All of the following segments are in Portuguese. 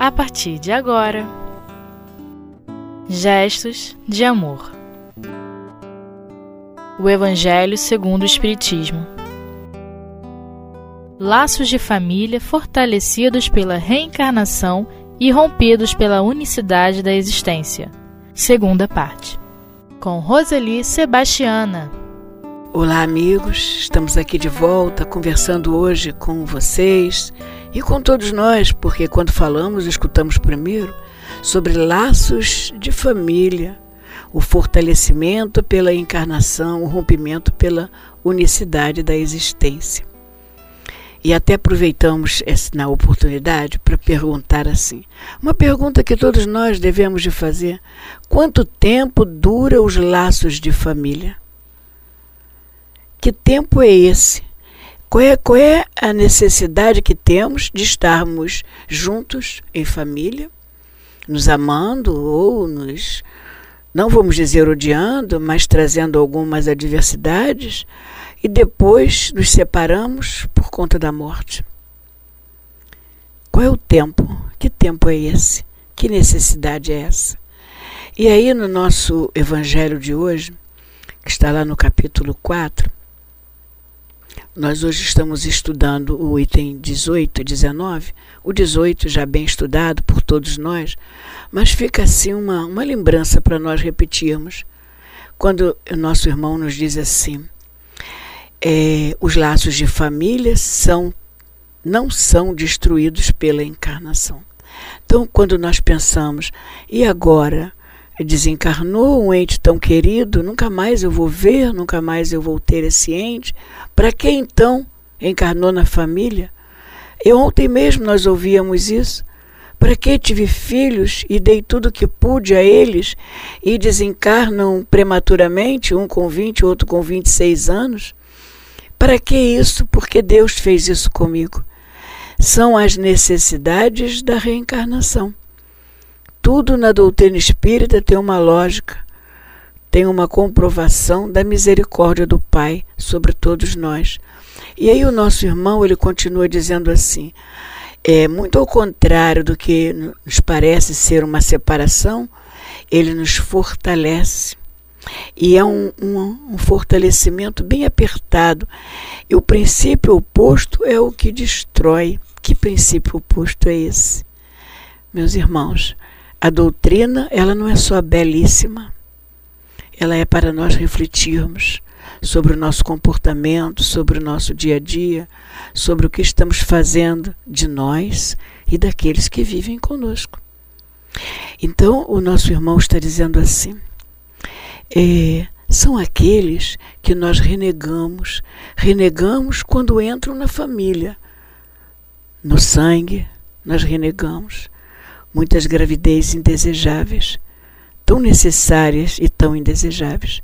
a partir de agora. Gestos de amor. O Evangelho segundo o Espiritismo. Laços de família fortalecidos pela reencarnação e rompidos pela unicidade da existência. Segunda parte. Com Roseli Sebastiana. Olá, amigos. Estamos aqui de volta conversando hoje com vocês e com todos nós, porque quando falamos, escutamos primeiro sobre laços de família, o fortalecimento pela encarnação, o rompimento pela unicidade da existência. E até aproveitamos essa oportunidade para perguntar assim, uma pergunta que todos nós devemos de fazer: quanto tempo dura os laços de família? Que tempo é esse? Qual é, qual é a necessidade que temos de estarmos juntos em família, nos amando ou nos, não vamos dizer odiando, mas trazendo algumas adversidades? e depois nos separamos por conta da morte. Qual é o tempo? Que tempo é esse? Que necessidade é essa? E aí, no nosso evangelho de hoje, que está lá no capítulo 4, nós hoje estamos estudando o item 18 e 19, o 18 já bem estudado por todos nós, mas fica assim uma, uma lembrança para nós repetirmos. Quando o nosso irmão nos diz assim: é, os laços de família são, não são destruídos pela encarnação. Então, quando nós pensamos, e agora? Desencarnou um ente tão querido, nunca mais eu vou ver, nunca mais eu vou ter esse ente. Para que então encarnou na família? E ontem mesmo nós ouvíamos isso. Para que tive filhos e dei tudo o que pude a eles e desencarnam prematuramente, um com 20, outro com 26 anos? Para que isso? Porque Deus fez isso comigo. São as necessidades da reencarnação. Tudo na doutrina espírita tem uma lógica, tem uma comprovação da misericórdia do Pai sobre todos nós. E aí o nosso irmão ele continua dizendo assim: é muito ao contrário do que nos parece ser uma separação, ele nos fortalece e é um, um, um, fortalecimento bem apertado. E o princípio oposto é o que destrói. Que princípio oposto é esse? Meus irmãos, a doutrina, ela não é só belíssima, ela é para nós refletirmos sobre o nosso comportamento, sobre o nosso dia a dia, sobre o que estamos fazendo de nós e daqueles que vivem conosco. Então, o nosso irmão está dizendo assim: é, são aqueles que nós renegamos, renegamos quando entram na família. No sangue, nós renegamos muitas gravidezes indesejáveis, tão necessárias e tão indesejáveis.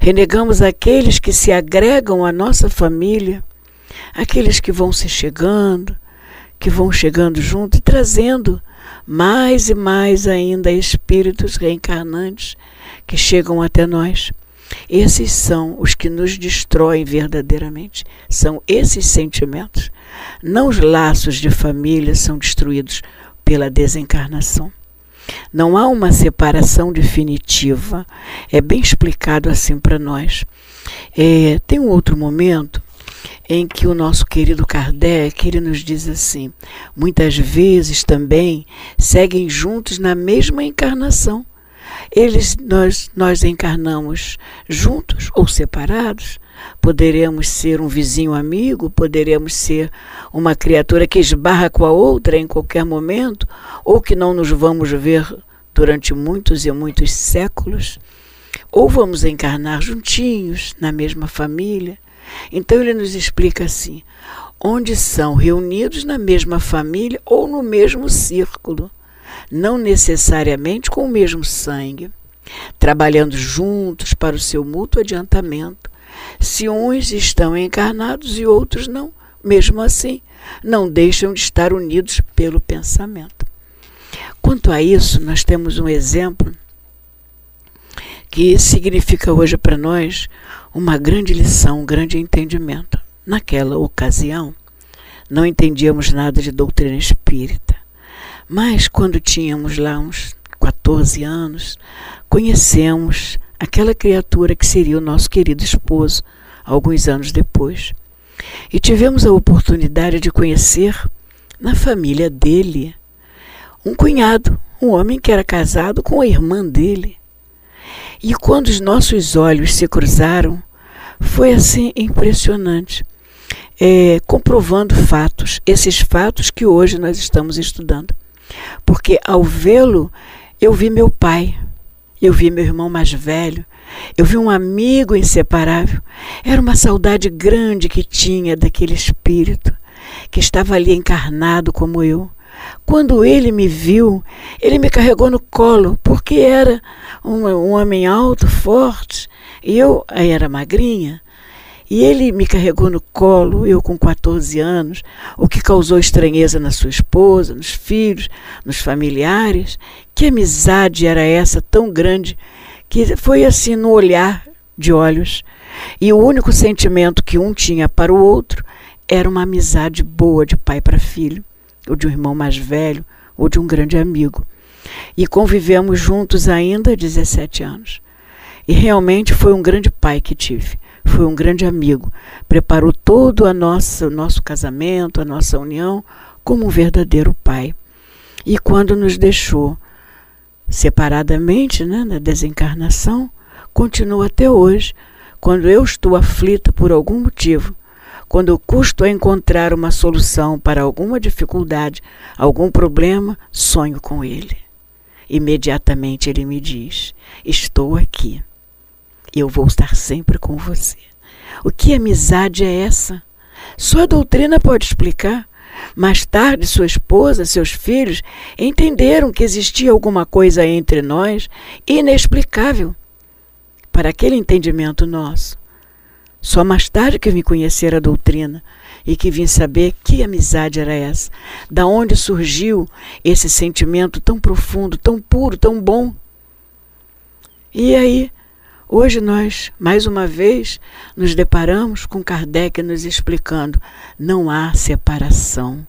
Renegamos aqueles que se agregam à nossa família, aqueles que vão se chegando, que vão chegando junto e trazendo mais e mais ainda espíritos reencarnantes que chegam até nós. Esses são os que nos destroem verdadeiramente. São esses sentimentos. Não os laços de família são destruídos pela desencarnação. Não há uma separação definitiva. É bem explicado assim para nós. É, tem um outro momento em que o nosso querido Kardec ele nos diz assim: muitas vezes também seguem juntos na mesma encarnação eles, nós, nós encarnamos juntos ou separados. Poderemos ser um vizinho amigo, poderemos ser uma criatura que esbarra com a outra em qualquer momento, ou que não nos vamos ver durante muitos e muitos séculos, ou vamos encarnar juntinhos na mesma família. Então ele nos explica assim: onde são reunidos na mesma família ou no mesmo círculo não necessariamente com o mesmo sangue, trabalhando juntos para o seu mútuo adiantamento. Se uns estão encarnados e outros não, mesmo assim, não deixam de estar unidos pelo pensamento. Quanto a isso, nós temos um exemplo que significa hoje para nós uma grande lição, um grande entendimento. Naquela ocasião, não entendíamos nada de doutrina espírita Mas quando tínhamos lá uns 14 anos, conhecemos aquela criatura que seria o nosso querido esposo, alguns anos depois. E tivemos a oportunidade de conhecer na família dele um cunhado, um homem que era casado com a irmã dele. E quando os nossos olhos se cruzaram, foi assim impressionante, é, comprovando fatos, esses fatos que hoje nós estamos estudando. Porque ao vê-lo, eu vi meu pai, eu vi meu irmão mais velho, eu vi um amigo inseparável. Era uma saudade grande que tinha daquele espírito que estava ali encarnado como eu. Quando ele me viu, ele me carregou no colo, porque era um, um homem alto, forte, e eu era magrinha. E ele me carregou no colo, eu com 14 anos, o que causou estranheza na sua esposa, nos filhos, nos familiares. Que amizade era essa tão grande que foi assim no olhar de olhos. E o único sentimento que um tinha para o outro era uma amizade boa de pai para filho, ou de um irmão mais velho, ou de um grande amigo. E convivemos juntos ainda 17 anos. E realmente foi um grande pai que tive foi um grande amigo, preparou todo a nossa, o nosso casamento, a nossa união, como um verdadeiro pai. E quando nos deixou separadamente, né, na desencarnação, continua até hoje. Quando eu estou aflita por algum motivo, quando eu custo a encontrar uma solução para alguma dificuldade, algum problema, sonho com ele. Imediatamente ele me diz: Estou aqui eu vou estar sempre com você. O que amizade é essa? Só a doutrina pode explicar. Mais tarde, sua esposa, seus filhos entenderam que existia alguma coisa entre nós inexplicável para aquele entendimento nosso. Só mais tarde que vim conhecer a doutrina e que vim saber que amizade era essa, da onde surgiu esse sentimento tão profundo, tão puro, tão bom. E aí Hoje nós, mais uma vez, nos deparamos com Kardec nos explicando: não há separação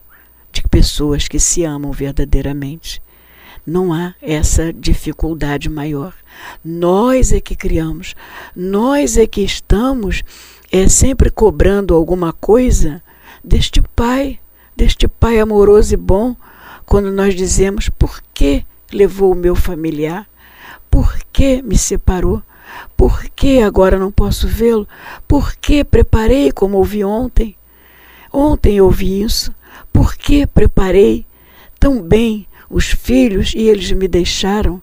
de pessoas que se amam verdadeiramente. Não há essa dificuldade maior. Nós é que criamos, nós é que estamos é sempre cobrando alguma coisa deste Pai, deste Pai amoroso e bom, quando nós dizemos por que levou o meu familiar, por que me separou, por que agora não posso vê-lo? Por que preparei como ouvi ontem? Ontem ouvi isso. Por que preparei tão bem os filhos e eles me deixaram?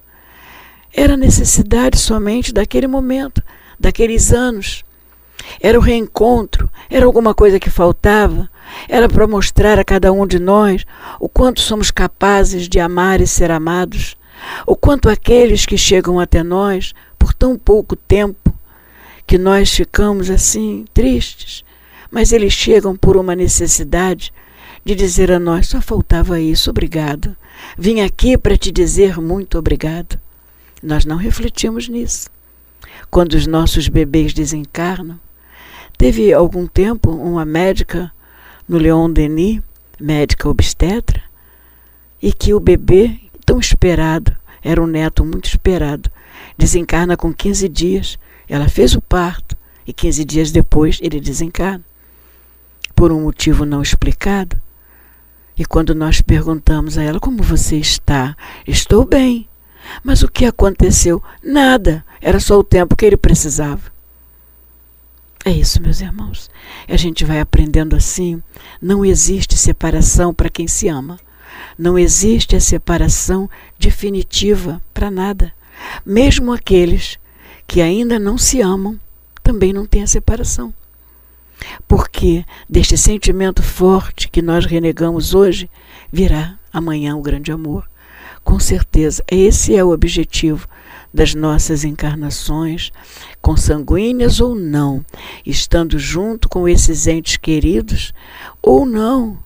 Era necessidade somente daquele momento, daqueles anos. Era o reencontro, era alguma coisa que faltava, era para mostrar a cada um de nós o quanto somos capazes de amar e ser amados, o quanto aqueles que chegam até nós tão pouco tempo que nós ficamos assim tristes, mas eles chegam por uma necessidade de dizer a nós: só faltava isso, obrigado. Vim aqui para te dizer muito obrigado. Nós não refletimos nisso. Quando os nossos bebês desencarnam, teve algum tempo uma médica no Leon Denis, médica obstetra, e que o bebê, tão esperado, era um neto muito esperado, desencarna com 15 dias. Ela fez o parto e 15 dias depois ele desencarna. Por um motivo não explicado. E quando nós perguntamos a ela como você está, estou bem. Mas o que aconteceu? Nada. Era só o tempo que ele precisava. É isso, meus irmãos. A gente vai aprendendo assim. Não existe separação para quem se ama. Não existe a separação definitiva para nada. Mesmo aqueles que ainda não se amam também não têm a separação. Porque deste sentimento forte que nós renegamos hoje, virá amanhã o grande amor. Com certeza, esse é o objetivo das nossas encarnações, consanguíneas ou não, estando junto com esses entes queridos, ou não,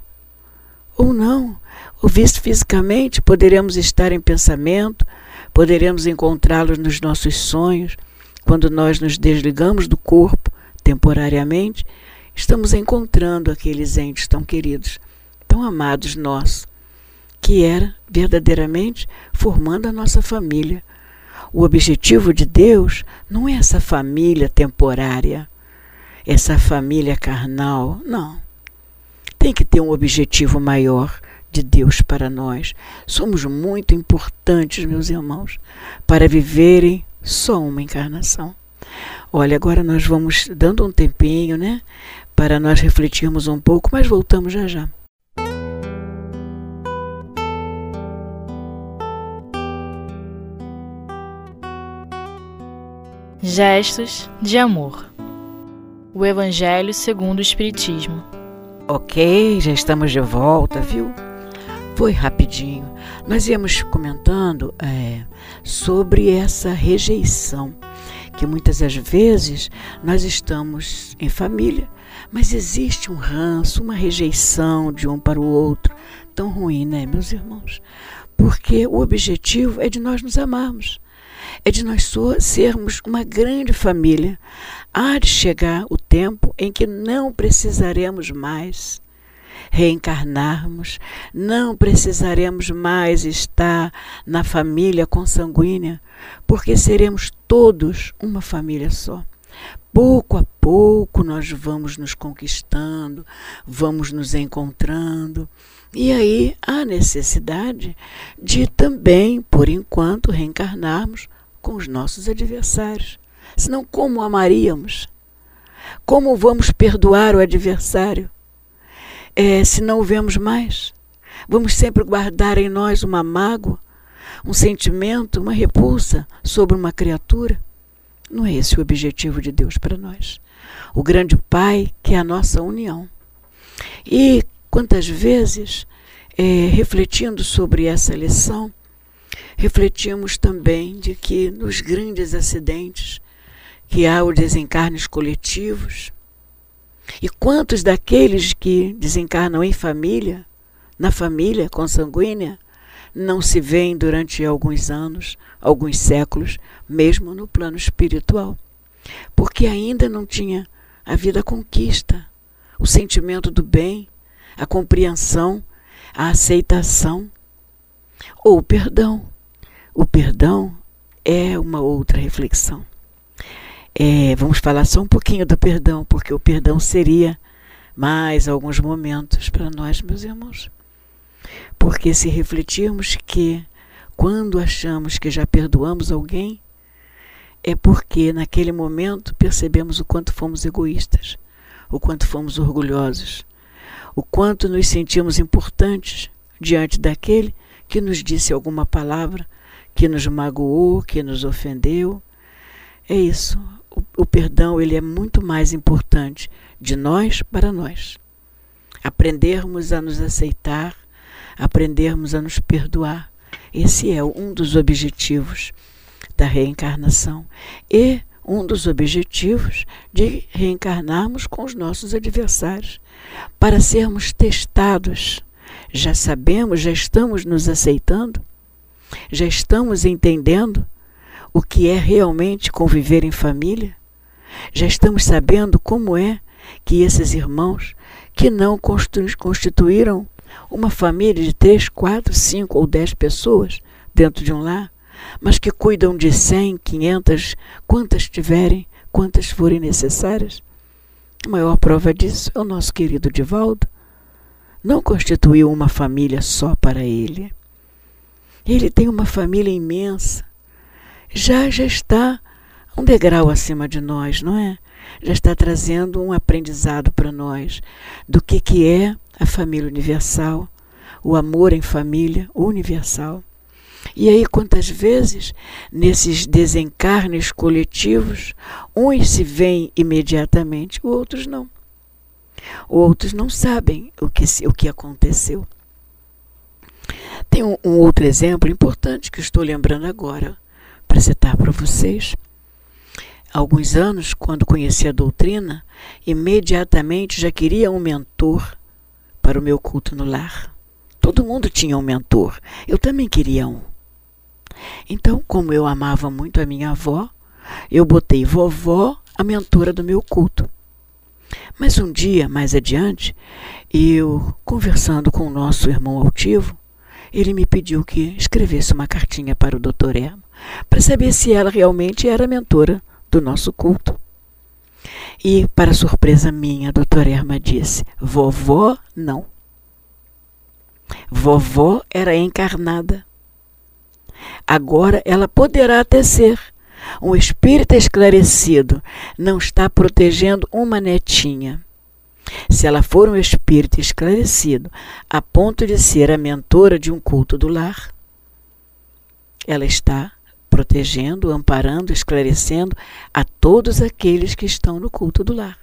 ou não. O visto fisicamente, poderemos estar em pensamento, Poderemos encontrá-los nos nossos sonhos, quando nós nos desligamos do corpo temporariamente, estamos encontrando aqueles entes tão queridos, tão amados nossos. que era verdadeiramente formando a nossa família. O objetivo de Deus não é essa família temporária, essa família carnal, não. Tem que ter um objetivo maior de Deus para nós. Somos muito importantes, meus irmãos, para viverem só uma encarnação. Olha, agora nós vamos dando um tempinho, né, para nós refletirmos um pouco, mas voltamos já já. Gestos de amor. O Evangelho segundo o Espiritismo. Ok, já estamos de volta, viu? Foi rapidinho. Nós íamos comentando é, sobre essa rejeição, que muitas das vezes nós estamos em família, mas existe um ranço, uma rejeição de um para o outro, tão ruim, né, meus irmãos? Porque o objetivo é de nós nos amarmos é de nós sermos uma grande família. Há de chegar o tempo em que não precisaremos mais reencarnarmos, não precisaremos mais estar na família consanguínea, porque seremos todos uma família só. Pouco a pouco nós vamos nos conquistando, vamos nos encontrando, e aí há necessidade de também, por enquanto, reencarnarmos com os nossos adversários. Senão, como amaríamos? Como vamos perdoar o adversário é, se não o vemos mais? Vamos sempre guardar em nós uma mágoa, um sentimento, uma repulsa sobre uma criatura? Não é esse o objetivo de Deus para nós. O grande Pai que é a nossa união. E quantas vezes, é, refletindo sobre essa lição, refletimos também de que nos grandes acidentes que há os desencarnes coletivos, e quantos daqueles que desencarnam em família, na família consanguínea, não se veem durante alguns anos, alguns séculos, mesmo no plano espiritual, porque ainda não tinha havido a conquista, o sentimento do bem, a compreensão, a aceitação ou o perdão. O perdão é uma outra reflexão. É, vamos falar só um pouquinho do perdão, porque o perdão seria mais alguns momentos para nós, meus irmãos. Porque se refletirmos que quando achamos que já perdoamos alguém, é porque naquele momento percebemos o quanto fomos egoístas, o quanto fomos orgulhosos, o quanto nos sentimos importantes diante daquele que nos disse alguma palavra que nos magoou, que nos ofendeu. É isso. O, o perdão ele é muito mais importante de nós para nós. Aprendermos a nos aceitar, aprendermos a nos perdoar. Esse é um dos objetivos da reencarnação e um dos objetivos de reencarnarmos com os nossos adversários, para sermos testados. Já sabemos, já estamos nos aceitando, já estamos entendendo o que é realmente conviver em família? Já estamos sabendo como é que esses irmãos que não constituíram uma família de três, quatro, cinco ou dez pessoas dentro de um lar, mas que cuidam de cem, quinhentas, quantas tiverem, quantas forem necessárias. A maior prova disso é o nosso querido Divaldo. Não constituiu uma família só para ele. Ele tem uma família imensa. Já já está um degrau acima de nós, não é? Já está trazendo um aprendizado para nós do que, que é a família universal, o amor em família universal. E aí, quantas vezes, nesses desencarnes coletivos, uns se veem imediatamente, outros não. Outros não sabem o que, o que aconteceu. Tem um, um outro exemplo importante que estou lembrando agora para citar para vocês. Há alguns anos, quando conheci a doutrina, imediatamente já queria um mentor para o meu culto no lar. Todo mundo tinha um mentor. Eu também queria um. Então, como eu amava muito a minha avó, eu botei vovó a mentora do meu culto. Mas um dia, mais adiante, eu, conversando com o nosso irmão altivo, ele me pediu que escrevesse uma cartinha para o Dr. Erma, para saber se ela realmente era mentora do nosso culto. E, para surpresa minha, a doutora Erma disse: Vovó, não. Vovó era encarnada. Agora ela poderá até ser. Um espírito esclarecido não está protegendo uma netinha. Se ela for um espírito esclarecido a ponto de ser a mentora de um culto do lar, ela está protegendo, amparando, esclarecendo a todos aqueles que estão no culto do lar.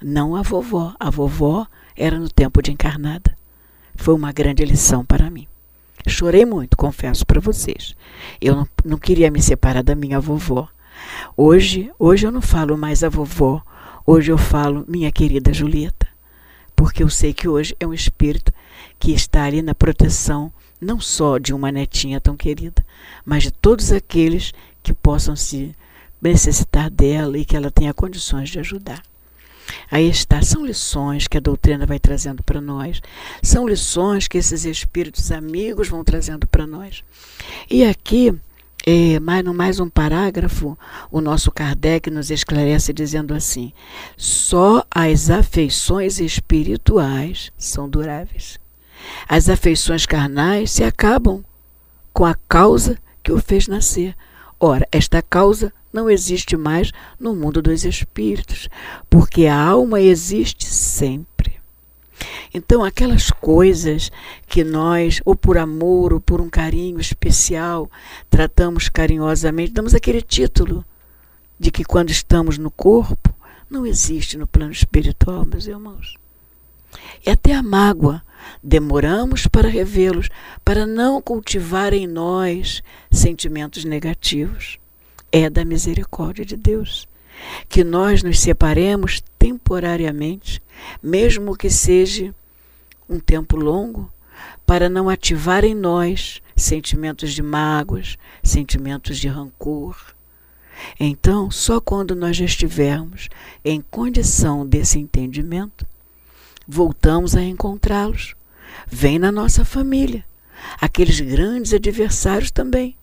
Não a vovó. A vovó era no tempo de encarnada. Foi uma grande lição para mim. Chorei muito, confesso para vocês. Eu não, não queria me separar da minha vovó. Hoje, hoje eu não falo mais a vovó. Hoje eu falo minha querida Julieta, porque eu sei que hoje é um espírito que está ali na proteção não só de uma netinha tão querida, mas de todos aqueles que possam se necessitar dela e que ela tenha condições de ajudar. Aí está, são lições que a doutrina vai trazendo para nós, são lições que esses espíritos amigos vão trazendo para nós. E aqui, é, mais, no mais um parágrafo, o nosso Kardec nos esclarece dizendo assim: só as afeições espirituais são duráveis. As afeições carnais se acabam com a causa que o fez nascer. Ora, esta causa não existe mais no mundo dos espíritos, porque a alma existe sempre. Então, aquelas coisas que nós, ou por amor, ou por um carinho especial, tratamos carinhosamente, damos aquele título de que quando estamos no corpo, não existe no plano espiritual, meus irmãos. E até a mágoa demoramos para revê-los, para não cultivar em nós sentimentos negativos. É da misericórdia de Deus que nós nos separemos temporariamente, mesmo que seja um tempo longo, para não ativar em nós sentimentos de mágoas, sentimentos de rancor. Então, só quando nós já estivermos em condição desse entendimento, voltamos a encontrá-los. Vem na nossa família, aqueles grandes adversários também,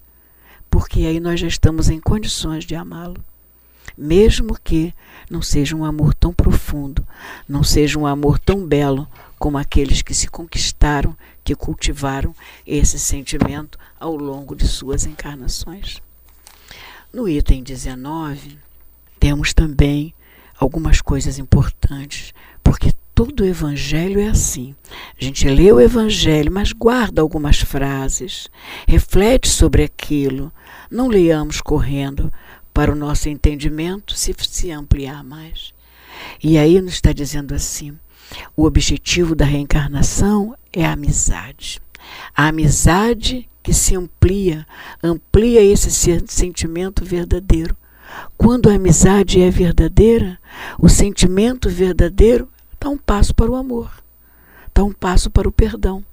porque aí nós já estamos em condições de amá-lo. Mesmo que não seja um amor tão profundo, não seja um amor tão belo como aqueles que se conquistaram, que cultivaram esse sentimento ao longo de suas encarnações. No item 19, temos também algumas coisas importantes, porque todo o evangelho é assim. A gente lê o evangelho, mas guarda algumas frases, reflete sobre aquilo. Não leamos correndo para o nosso entendimento se, se ampliar mais. E aí nos está dizendo assim: o objetivo da reencarnação é a amizade. A amizade que se amplia, amplia esse sentimento verdadeiro. Quando a amizade é verdadeira, o sentimento verdadeiro dá um passo para o amor, dá um passo para o perdão.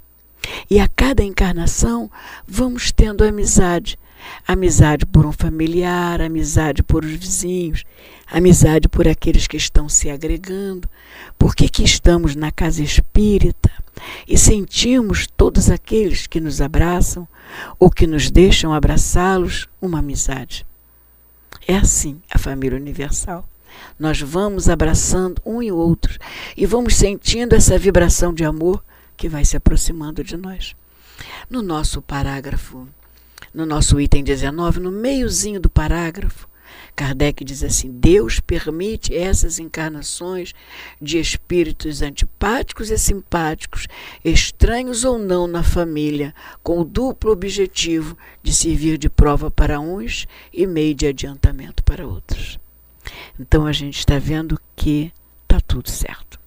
E a cada encarnação vamos tendo amizade. Amizade por um familiar, amizade por os vizinhos, amizade por aqueles que estão se agregando. Por que, que estamos na casa espírita e sentimos todos aqueles que nos abraçam ou que nos deixam abraçá-los uma amizade? É assim a família universal. Nós vamos abraçando um e outro e vamos sentindo essa vibração de amor que vai se aproximando de nós. No nosso parágrafo, no nosso item 19, no meiozinho do parágrafo, Kardec diz assim: Deus permite essas encarnações de espíritos antipáticos e simpáticos, estranhos ou não na família, com o duplo objetivo de servir de prova para uns e meio de adiantamento para outros. Então a gente está vendo que está tudo certo.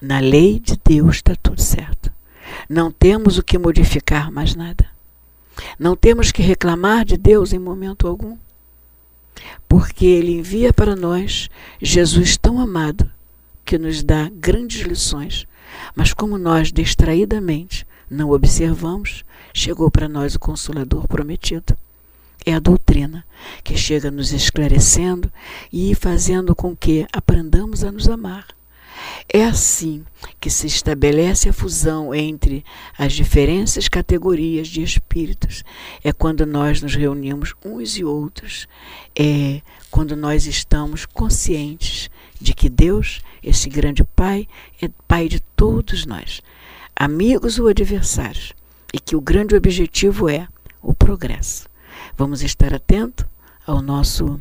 Na lei de Deus está tudo certo. Não temos o que modificar mais nada. Não temos que reclamar de Deus em momento algum. Porque Ele envia para nós Jesus tão amado que nos dá grandes lições. Mas como nós distraidamente não observamos, chegou para nós o Consolador prometido. É a doutrina que chega nos esclarecendo e fazendo com que aprendamos a nos amar. É assim que se estabelece a fusão entre as diferentes categorias de espíritos. É quando nós nos reunimos uns e outros. É quando nós estamos conscientes de que Deus, esse grande Pai, é Pai de todos nós, amigos ou adversários, e que o grande objetivo é o progresso. Vamos estar atento ao nosso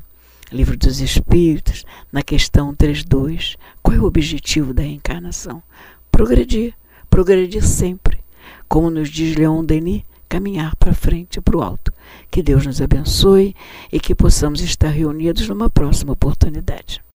Livro dos Espíritos, na questão 3.2. Qual é o objetivo da reencarnação? Progredir, progredir sempre. Como nos diz Leon Denis, caminhar para frente para o alto. Que Deus nos abençoe e que possamos estar reunidos numa próxima oportunidade.